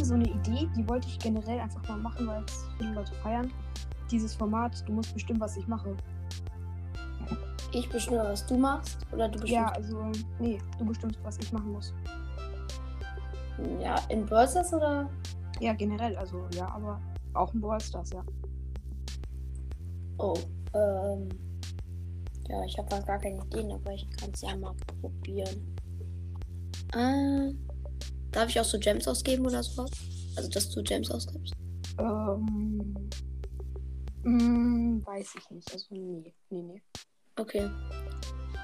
hatte so eine Idee, die wollte ich generell einfach mal machen, weil es viele Leute feiern. Dieses Format, du musst bestimmen, was ich mache. Ich bestimme, was du machst. Oder du bestimmst. Ja, also, nee, du bestimmst, was ich machen muss. Ja, in Stars oder? Ja, generell, also ja, aber auch in Stars, ja. Oh, ähm. Ja, ich habe gar keine Ideen, aber ich kann es ja mal probieren. Äh, darf ich auch so Gems ausgeben oder sowas? Also, dass du Gems ausgibst? Ähm. mm, weiß ich nicht. Also, nee, nee, nee. Okay.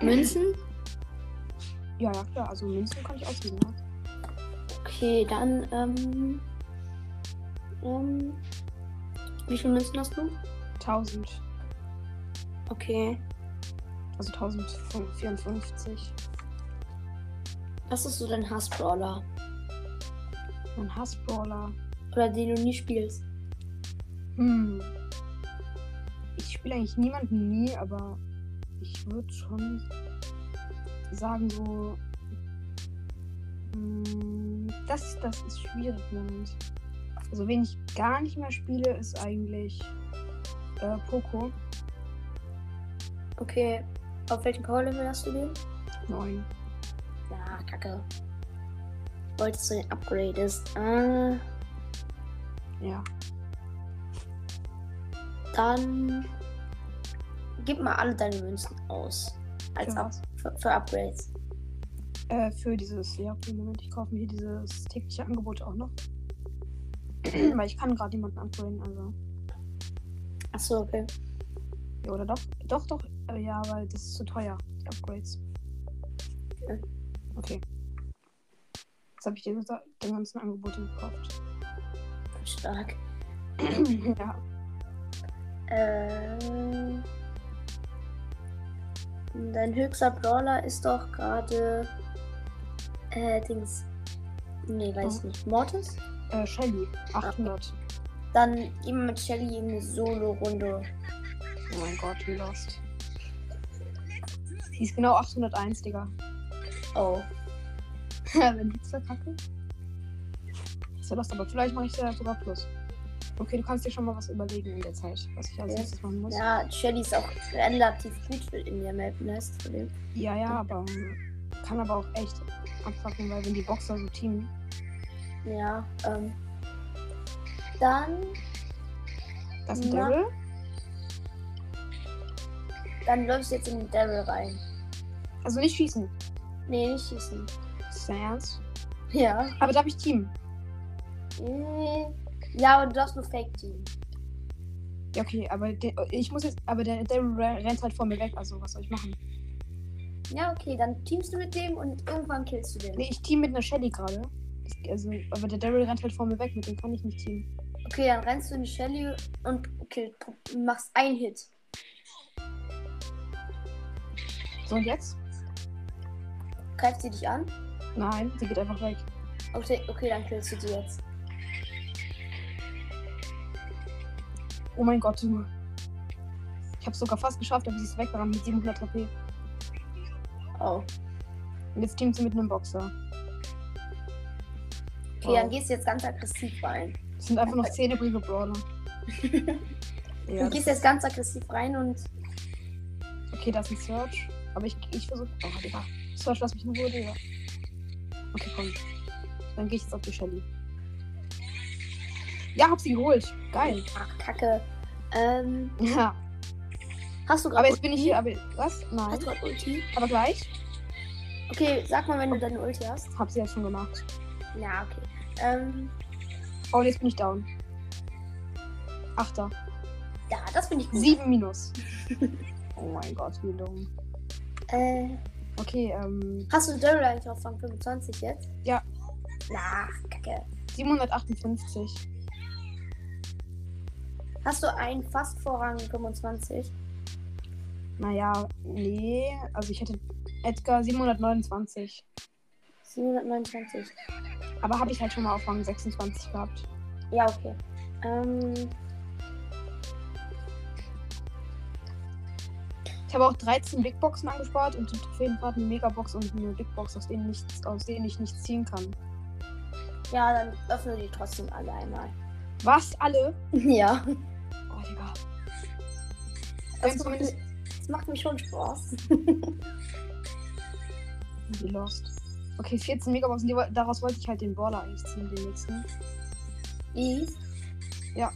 Münzen? Ja, ja, klar. Also, Münzen kann ich ausgeben, ja. Okay, dann, ähm. ähm wie viele Münzen hast du? 1000. Okay. Also 1054. Was ist so dein Hassbrawler? Mein Hassbrawler. Oder den du nie spielst? Hm. Ich spiele eigentlich niemanden nie, aber ich würde schon sagen, so. Hm, das, das ist schwierig im Moment. Also, wen ich gar nicht mehr spiele, ist eigentlich äh, Poco. Okay. Auf welchen Power-Level hast du den? 9. Ja, kacke. Wolltest du den upgradest? Äh, Ja. dann gib mal alle deine Münzen aus. Als Für Up was? für, für Upgrades. Äh, für dieses, ja, okay, Moment, ich kaufe mir dieses tägliche Angebot auch noch. Weil ich kann gerade niemanden upgraden, also. Achso, okay. Ja, oder doch? Doch, doch. Äh, ja, weil das ist zu teuer, die Upgrades. Okay. Okay. Jetzt habe ich gesagt, den ganzen Angebote gekauft. Stark. ja. Äh, dein höchster Brawler ist doch gerade. Äh, Dings. Nee, weiß Oh. nicht. Mortis? Äh, Shelly, 800. Dann immer mit Shelly in eine Solo-Runde. Oh mein Gott, wie lost. Die ist genau 801, Digga. Oh. Wenn die verkacke. Ist ja lost, aber vielleicht mache ich ja sogar Plus. Okay, du kannst dir schon mal was überlegen in der Zeit, was ich als Okay. nächstes machen muss. Ja, Shelly ist auch relativ gut in der Map, ne? Ist das. Ja, ja, aber ähm, kann aber auch echt abfacken, weil wenn die Boxer so teamen. Ja, ähm. Dann, Das ist. Daryl. dann läufst du jetzt in den Daryl rein. Also nicht schießen. Nee, nicht schießen. Ist dein Ernst? Ja. Aber darf ich teamen? Äh, Ja, aber du darfst nur Fake-Team. Ja, okay, aber der, ich muss jetzt. Aber der Daryl re- rennt halt vor mir weg, also was soll ich machen? Ja, okay, dann teamst du mit dem und irgendwann killst du den. Nee, ich team mit einer Shelly gerade. Also, aber der Daryl rennt halt vor mir weg, mit dem kann ich nicht teamen. Okay, dann rennst du in die Shelly und kill, machst einen Hit. So und jetzt? Greift sie dich an? Nein, sie geht einfach weg. Okay, okay dann killst du sie jetzt. Oh mein Gott, Junge. Ich hab's sogar fast geschafft, aber sie ist weggerannt mit 700 HP. Oh. Und jetzt teamt sie mit einem Boxer. Okay, Wow. dann gehst du jetzt ganz aggressiv rein. Das sind einfach noch 10 übrige Brawler. ja, Du gehst jetzt ganz aggressiv rein und. okay, das ist ein Search. Aber ich, ich versuche. Oh, Digga. Search, lass mich in Ruhe, Digga. Okay, komm. Dann gehe ich jetzt auf die Shelly. Ja, hab sie geholt. Geil. Ach, Kacke. Ähm, Ja. hast du Aber gerade jetzt bin ich hier. Aber was? Nein. Hast du gerade Ulti? Aber gleich. Okay, sag mal, wenn du deine Ulti hast. Hab sie ja schon gemacht. Ja, okay. Ähm, Oh, jetzt bin ich down. Achter. ja, das finde ich gut. Sieben minus. oh mein Gott, wie dumm. Äh, Okay, ähm. hast du Daryl eigentlich auf Rang 25 jetzt? Ja. Na, Kacke. 758. Hast du einen fast vor Rang 25? Naja, nee. Also ich hätte Edgar 729. 729. Aber habe ich halt schon mal auf Rang 26 gehabt. Ja, okay. Ähm, habe auch 13 Big Boxen angespart und die Trophäenfahrt eine Megabox und eine Big Box, aus denen, nichts, aus denen ich nichts ziehen kann. Ja, dann öffne die trotzdem alle einmal. Was? Alle? Ja. Oh, Digga. Das macht, mir, das macht mir schon Spaß. Wie lost. Okay, 14 Megaboxen. Daraus wollte ich halt den Baller eigentlich ziehen, den nächsten. Wie? Ja.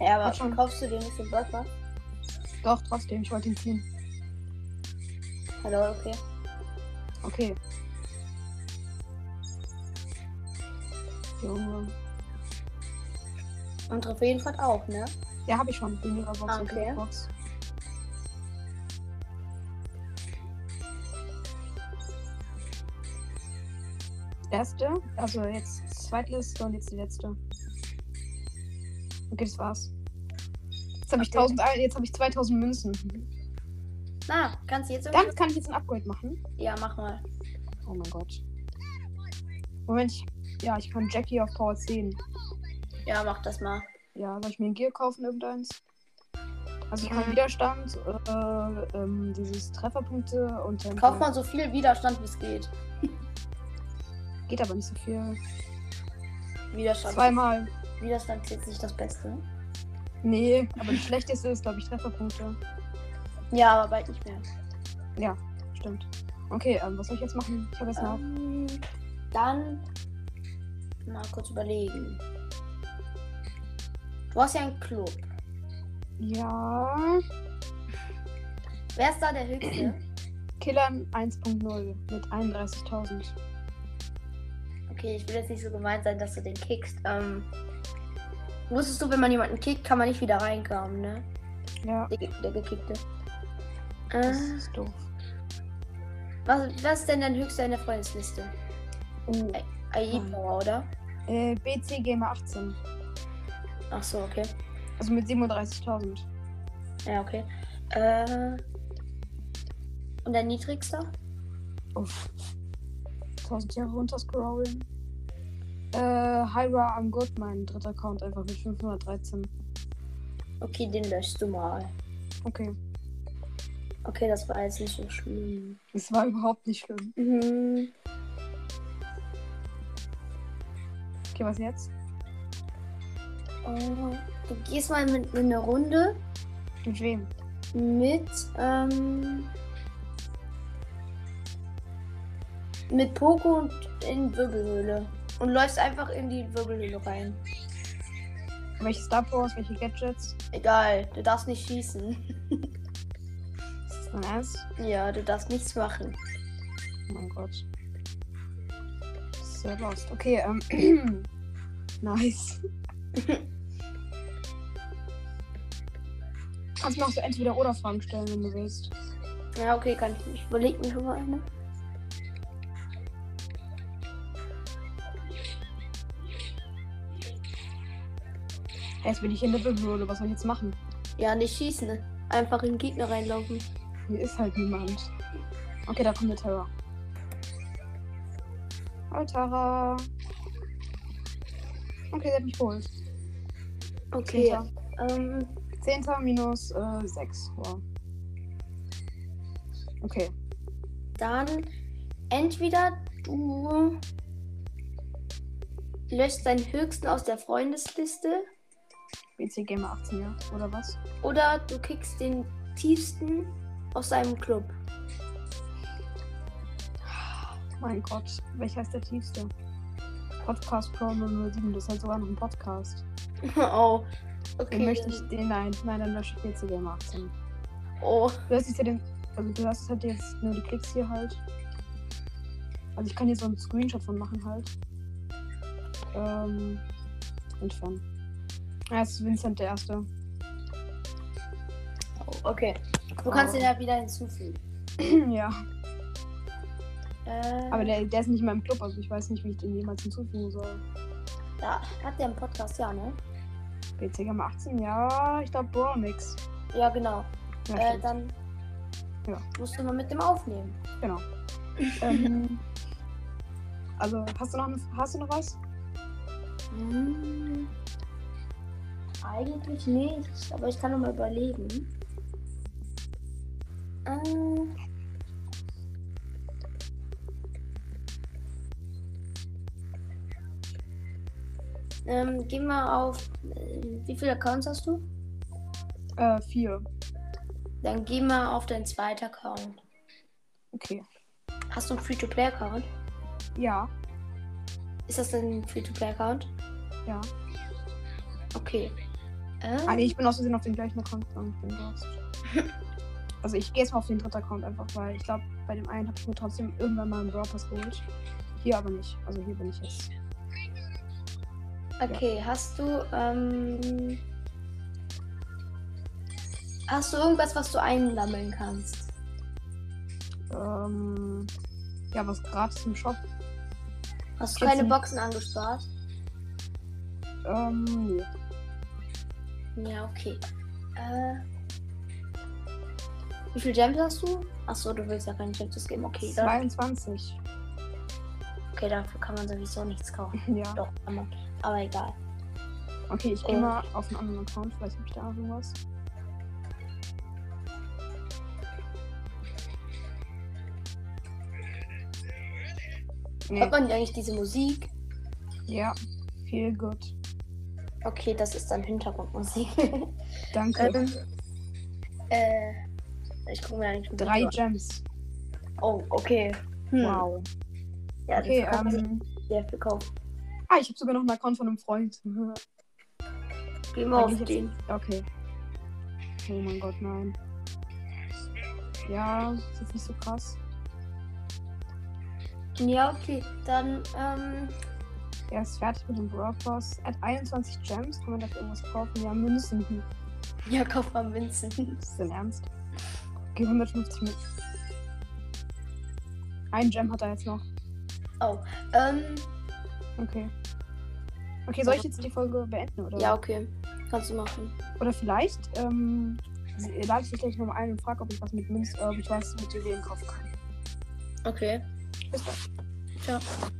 Ja, aber schon. kaufst du den nicht für Burger? Doch, trotzdem, ich wollte ihn ziehen. Hallo, okay. Okay. Junge. Und Trophäenfahrt auch, ne? Ja, habe ich schon. Die Megabox Ah, okay. Box. Erste, also jetzt Zweitliste und jetzt die letzte. Okay, das war's. Jetzt habe ich, Okay. 1000 Ei- jetzt hab ich 2000 Münzen. Na, kannst du jetzt? Damit kann ich jetzt ein Upgrade machen. Ja, mach mal. Oh mein Gott. Moment, ich, ja, ich kann Jackie auf Power 10. Ja, mach das mal. Ja, soll ich mir ein Gear kaufen, irgendeins? Also ich kann Mhm. Widerstand, äh, ähm, dieses Trefferpunkte und dann. Kauf mal so viel Widerstand, wie es geht. Geht aber nicht so viel. Widerstand. Zweimal. Widerstand ist jetzt nicht das Beste. Nee, aber das schlechteste ist, glaube ich, Trefferpunkte. Ja, aber bald nicht mehr. Ja, stimmt. Okay, ähm, was soll ich jetzt machen? Ich habe jetzt noch. Ähm, dann mal kurz überlegen. Du hast ja einen Club. Ja. Wer ist da der Höchste? Killern 1.0 mit 31.000. Okay, ich will jetzt nicht so gemeint sein, dass du den kickst. Ähm, wusstest du, wenn man jemanden kickt, kann man nicht wieder reinkommen, ne? Ja, Der, der gekickte. das Äh, ist doof. was, was ist denn dein Höchster in der Freundesliste? Oh. AI Hm. Oder? Äh, BC Gamer 18. Ach so, okay. Also mit 37.000. Ja, okay. Äh, und dein niedrigster? Uff. 1000 Jahre runterscrollen. Äh, Hyra am Good, mein dritter Account, einfach mit 513. Okay, den löschst du mal. Okay. Okay, das war jetzt nicht so schlimm. Es war überhaupt nicht schlimm. Mhm. Okay, was jetzt? Oh, du gehst mal mit in eine Runde Mit wem? mit ähm, mit Poco und in Wirbelhöhle und läufst einfach in die Wirbelhöhle rein. Welche Star Powers, welche Gadgets? Egal, du darfst nicht schießen. Ist das Ernst? ja, du darfst nichts machen. Oh mein Gott. Sehr lost. Okay, ähm. nice. Kannst mir auch so entweder oder Fragen stellen, wenn du willst. Ja, okay, kann ich nicht. Überleg mir schon mal eine. Jetzt bin ich in der Wirbelhöhle, was soll ich jetzt machen? Ja, nicht schießen. Einfach in den Gegner reinlaufen. Hier ist halt niemand. Okay, da kommt der Terror. Hallo Tara. Okay, sie hat mich geholt. Okay. Zehnter. Ähm, Zehnter minus äh, 6. Wow. Okay. dann entweder du löscht deinen Höchsten aus der Freundesliste BC Gamer 18, ja? Oder was? oder du kickst den tiefsten aus seinem Club. Mein Gott, welcher ist der tiefste? Podcast Pro 007, das ist halt sogar noch ein Podcast. oh. Den Okay. möchte ich, den, nein, nein, dann lösche ich BC Gamer 18. Oh. Du hast jetzt ja den, also du hast halt jetzt nur die Klicks hier halt. Also ich kann hier so einen Screenshot von machen halt. Ähm, entfernen. Ja, es ist Vincent der Erste. oh. Okay. Du kannst ihn ja wieder hinzufügen. ja, Äh, aber der, der ist nicht in meinem Club, also ich weiß nicht, wie ich den jemals hinzufügen soll. ja, hat der einen Podcast, ja, ne? BC Gamer 18, ja, ich glaube Bronix. Ja, genau. Ja, äh, dann Ja. musst du mal mit dem aufnehmen. genau. ähm, also, hast du noch, hast du noch was? Hm, eigentlich nicht, aber ich kann noch mal überlegen. Äh, ähm, geh mal auf. Äh, wie viele Accounts hast du? Äh, vier. Dann geh mal auf deinen zweiten Account. Okay. Hast du einen Free-to-Play-Account? Ja, Ist das ein Free-to-Play-Account? ja. Okay. Äh, Ah, nee, ich bin aus Versehen auf den gleichen Account gegangen. Ich bin lost. Also ich gehe jetzt mal auf den dritten Account einfach, weil ich glaube, bei dem einen habe ich mir trotzdem irgendwann mal einen Brawl Pass geholt. Hier aber nicht. Also hier bin ich jetzt. okay, hast du. Ähm, hast du irgendwas, was du einsammeln kannst? Ähm, ja, was gratis im Shop. Hast du keine. Boxen angespart? Ähm, nee. Ja, okay. Äh, wie viel Gems hast du? Achso, du willst ja keine Gems geben. Okay, dann, 22. okay, dafür kann man sowieso nichts kaufen. Ja. Doch, kann man. Aber egal. Okay, ich gehe Oh. mal auf einen anderen Account. Vielleicht habe ich da irgendwas. Nee. Hört man eigentlich diese Musik? Ja, viel gut. Okay, das ist dann Hintergrundmusik. Danke. ähm, äh, ich gucke mir eigentlich Drei Gems. Oh, okay. Hm. Wow. Ja, Okay, das kann ähm. sehr viel kaufen. Ah, ich habe sogar noch einen Account von einem Freund. Geh mal auf den. Okay. Oh mein Gott, nein. Ja, ist jetzt nicht so krass. Ja, okay. Dann, ähm, Er ist fertig mit dem Brawl Pass. Er hat 21 Gems. Kann man dafür irgendwas kaufen? Ja, Münzen. Ja, kauf mal Münzen. Ist dein Ernst? Okay, 150 mit. Ein Gem hat er jetzt noch. Oh, ähm, Okay. Okay, soll ich jetzt die Folge beenden, oder? ja, okay. Kannst du machen. Oder vielleicht, ähm, lade ich dich gleich nochmal ein und frage, ob ich was mit Münz, äh, ob ich was mit Juwelen kaufen kann. Okay. Bis dann. Ciao.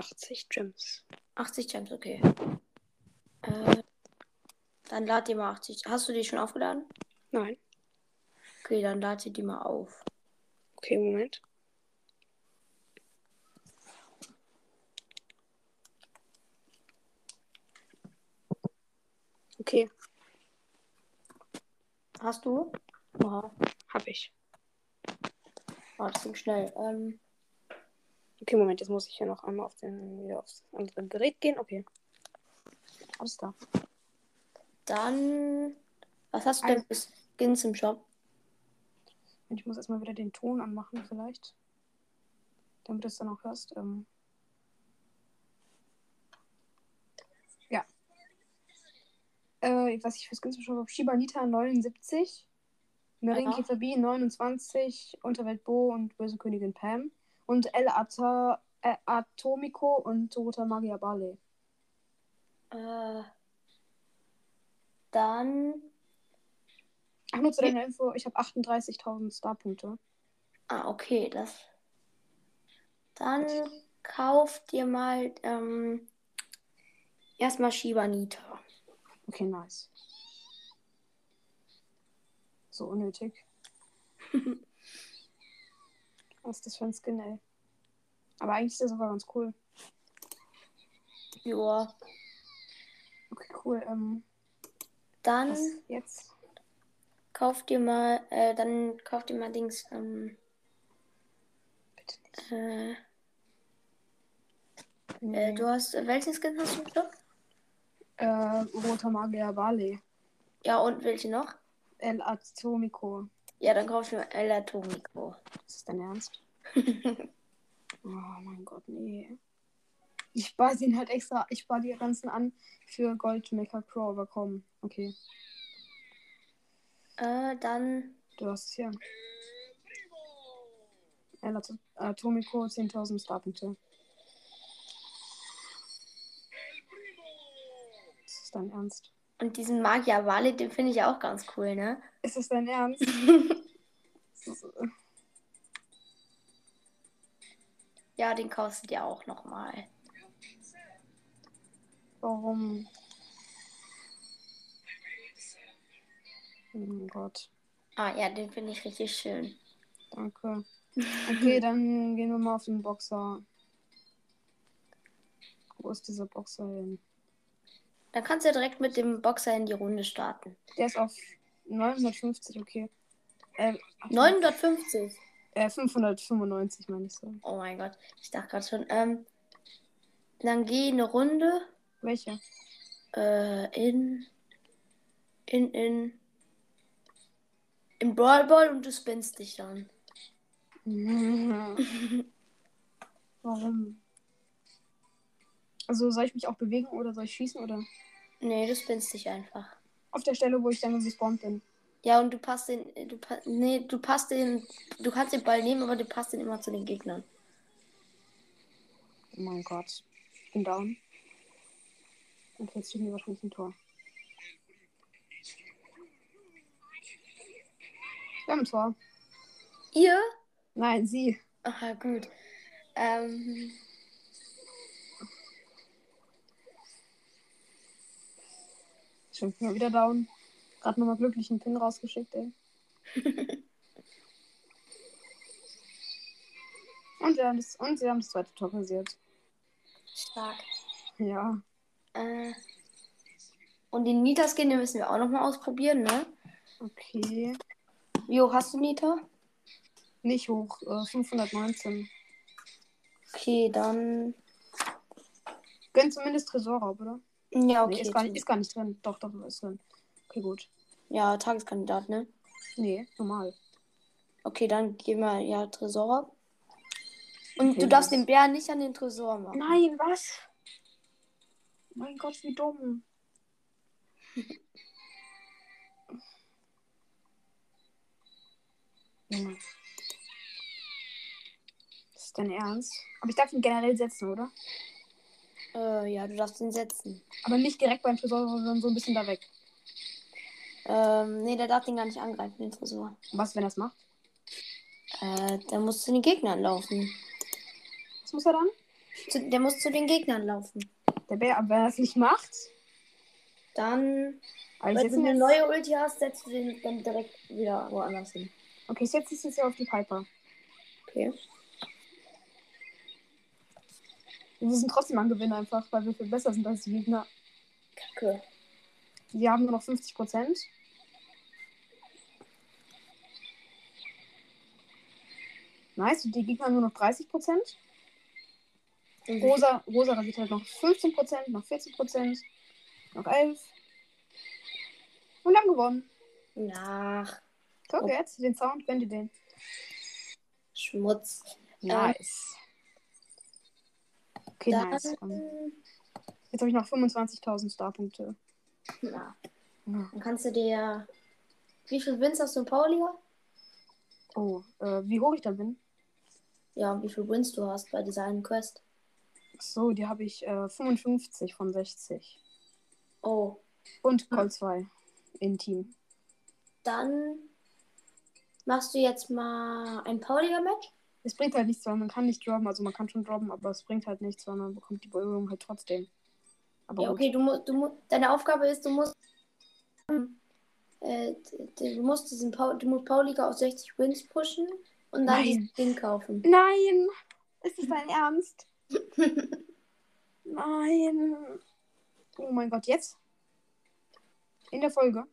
Achtzig Gems. 80 Gems, okay. Äh, dann lad dir mal 80. Hast du die schon aufgeladen? Nein. Okay, dann lad dir die mal auf. Okay, Moment. Okay, Hast du? Oha. hab ich. Oh, das ging schnell. Ähm, Okay, Moment, jetzt muss ich hier noch einmal auf den, wieder aufs andere Gerät gehen. Okay. Alles da. dann. Was hast du denn Ein- für Skins im Shop? Ich muss erstmal wieder den Ton anmachen, vielleicht. Damit du es dann auch hörst. Ähm. Ja. Äh, was ich für Skins schon habe. Shibanita 79. Marienkäfer B 29. Unterwelt Bo und Böse Königin Pam. Und El Ata, äh, Atomico und Toyota Magia Barley. Äh, dann. Ach, nur zu deiner Info, ich habe 38.000 Starpunkte. Ah, okay, das. Dann kauf dir mal ähm, erstmal Shibanita. Okay, nice. So unnötig. Was ist das für ein Skin, ey? Aber eigentlich ist der sogar ganz cool. Joa. Okay, cool. Ähm, Dann jetzt? kauf dir mal, äh, dann kauf dir mal Dings, ähm, Bitte nicht. äh, Nee. äh, du hast, äh, welchen Skin hast du Shop? äh, Roter Magier Barley. Ja, und welche noch? El Atomico. Ja, dann kauf ich mir El Atomico. Ist das dein Ernst? oh mein Gott, nee. Ich spare den halt extra. Ich spare die ganzen an für Gold Mecha Crow, aber komm. Okay, äh, dann, du hast es hier. El At Atomico 10.000 Starpunkte. Ist das dein Ernst? und diesen Magier Wale, den finde ich auch ganz cool, ne? Ist das dein Ernst? Ja, den kaufst du dir auch nochmal. Warum? Oh mein Gott. Ah, ja, den finde ich richtig schön. Danke. Okay, dann gehen wir mal auf den Boxer. Wo ist dieser Boxer hin? Dann kannst du ja direkt mit dem Boxer in die Runde starten. Der ist auf 950, okay. Äh, 950. äh 595 meine ich so. Oh mein Gott. Ich dachte gerade schon. Ähm, dann geh eine Runde Welche? äh, in. In, in. Im Brawl Ball und du spinnst dich dann. Warum? Also soll ich mich auch bewegen oder soll ich schießen oder? Nee, du spinnst dich einfach. Auf der Stelle, wo ich dann gespawnt bin. Ja, und du passt den. Du, nee, du passt den. Du kannst den Ball nehmen, aber du passt den immer zu den Gegnern. Oh mein Gott. Ich bin down. Und jetzt steht mir wahrscheinlich ein Tor. Wir haben ein Tor. Ihr? Nein, sie. Aha, gut. Ähm, Schon mal wieder down. Gerade nochmal glücklich einen Pin rausgeschickt, ey. und, wir haben das, und sie haben das zweite Tor passiert. stark. Ja. Äh, und den Nita-Skin, den müssen wir auch nochmal ausprobieren, ne? Okay. Jo, hast du Nita? Nicht hoch. Äh, 519. Okay, dann. Gönn zumindest Tresorraub, oder? Ja, okay. Nee, ist gar, nicht, ist gar nicht drin. Doch, doch, ist drin. Okay, gut. Ja, Tageskandidat, ne? Nee, normal. Okay, dann gehen wir ja Tresor. Und Okay, du darfst das- den Bären nicht an den Tresor machen. Nein, was? Mein Gott, wie dumm. Junge. Das ist dein Ernst? Aber ich darf ihn generell setzen, oder? Äh, ja, du darfst ihn setzen. Aber nicht direkt beim Tresor, sondern so ein bisschen da weg. Ähm, nee, der darf den gar nicht angreifen, den Tresor. Was, wenn er es macht? Äh, der muss zu den Gegnern laufen. Was muss er dann? Zu, der muss zu den Gegnern laufen. Der Bär, aber wenn er es nicht macht. Dann, ich wenn du eine jetzt, neue Ulti hast, setzt du den dann direkt wieder woanders hin. Okay, ich setze es jetzt hier auf die Piper. Okay. Wir sind trotzdem am Gewinn einfach, weil wir viel besser sind als die Gegner. Kacke. Wir haben nur noch 50 Prozent. Nice, und die Gegner nur noch 30 Prozent. Und Rosa, Rosa rasiert halt noch 15 Prozent, noch 14 Prozent, noch 11. Und haben gewonnen. Nach Guck Oh. jetzt, den Sound, gönn dir den. Schmutz. Nice. Okay, Dann, nice. Jetzt habe ich noch 25.000 Starpunkte. na, Ja. dann kannst du dir. Wie viel Wins hast du in Pauliga? Oh, äh, wie hoch ich da bin? Ja, und wie viel Wins du hast bei dieser einen Quest? So, die habe ich äh, 55 von 60. Oh, Und Call 2 im Team. dann machst du jetzt mal ein Pauliga-Match. Es bringt halt nichts, weil man kann nicht droppen. Also man kann schon droppen, aber es bringt halt nichts, weil man bekommt die Belohnung halt trotzdem. Aber Ja, okay, du musst, du mu deine Aufgabe ist, du musst, äh, d- du musst diesen Paul, du musst Pauliga auf 60 Wins pushen und dann Nein. Ding kaufen. Nein! Ist das dein Ernst? Nein! Oh mein Gott, jetzt? In der Folge?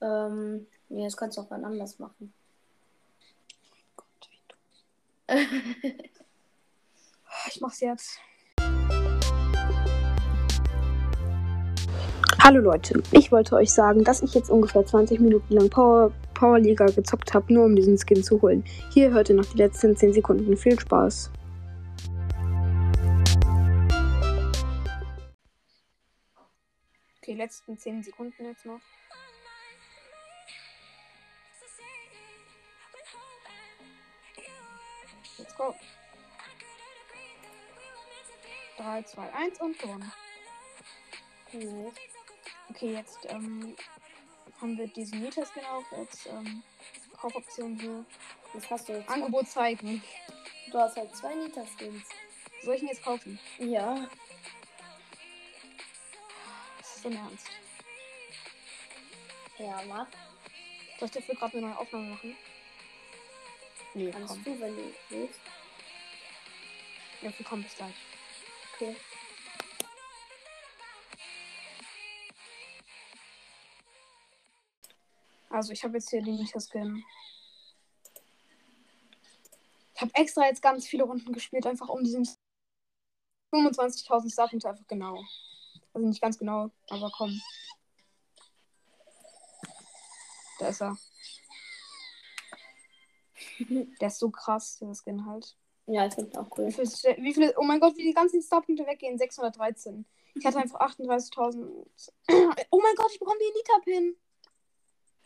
ähm, nee, das kannst du auch wann anders machen. Ich mach's jetzt. Hallo Leute, ich wollte euch sagen, dass ich jetzt ungefähr 20 Minuten lang Power, Power Liga gezockt habe, nur um diesen Skin zu holen. Hier hört ihr noch die letzten 10 Sekunden. Viel Spaß. Die letzten 10 Sekunden jetzt noch. Let's go. 3, 2, 1 und gewonnen. Nice. Okay, jetzt ähm, haben wir diesen Mieterskin auch als ähm, Kaufoption hier. Das hast du jetzt. Angebot zeigen. Du hast halt zwei Nita-Skins. Soll ich ihn jetzt kaufen? Ja. Das ist dein Ernst. Ja, mach. Soll ich dafür gerade eine neue Aufnahme machen? Nee, Kannst komm. du, wenn du willst. Ja, wir kommen bis gleich. Okay. Also, ich habe jetzt hier den Nita-Skin. Ich habe extra jetzt ganz viele Runden gespielt, einfach um diesen 25.000 Starpunkte einfach genau. Also nicht ganz genau, aber komm. Da ist er. Der ist so krass, der Skin halt. Ja, ich finde auch Wie cool. viele, wie viele, oh mein Gott, wie die ganzen Starpunkte weggehen. 613. Ich hatte einfach 38.000. Oh mein Gott, ich bekomme den Nita-Pin.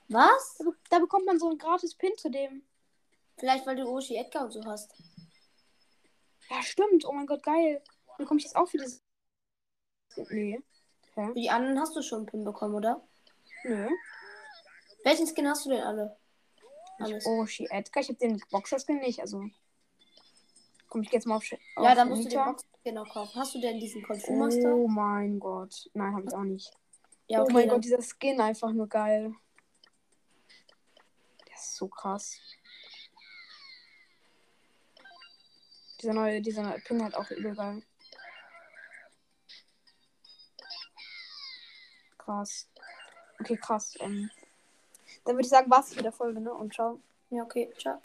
Was? Da, da bekommt man so einen gratis Pin zu dem. Vielleicht, weil du Oshi Edgar und so hast. Ja, stimmt. Oh mein Gott, geil. Dann bekomme ich jetzt auch wieder. Nee. Hä? Für die anderen hast du schon einen Pin bekommen, oder? Nö. Welchen Skin hast du denn alle? Alles. Oh, She Edgar. Ich habe den Boxer-Skin nicht, also. Komme ich jetzt mal auf. Sch- ja, auf dann musst du Nita? den Box genau kaufen. Hast du denn diesen Master? Oh mein Gott. Nein, habe ich auch nicht. Ja, oh okay, mein dann- Gott, dieser Skin einfach nur geil. Der ist so krass. Dieser neue, dieser neue Pin halt auch übel geil. Krass. Okay, krass. Ähm, dann würde ich sagen, war's mit der Folge, ne? Und ciao. Ja, okay. Ciao.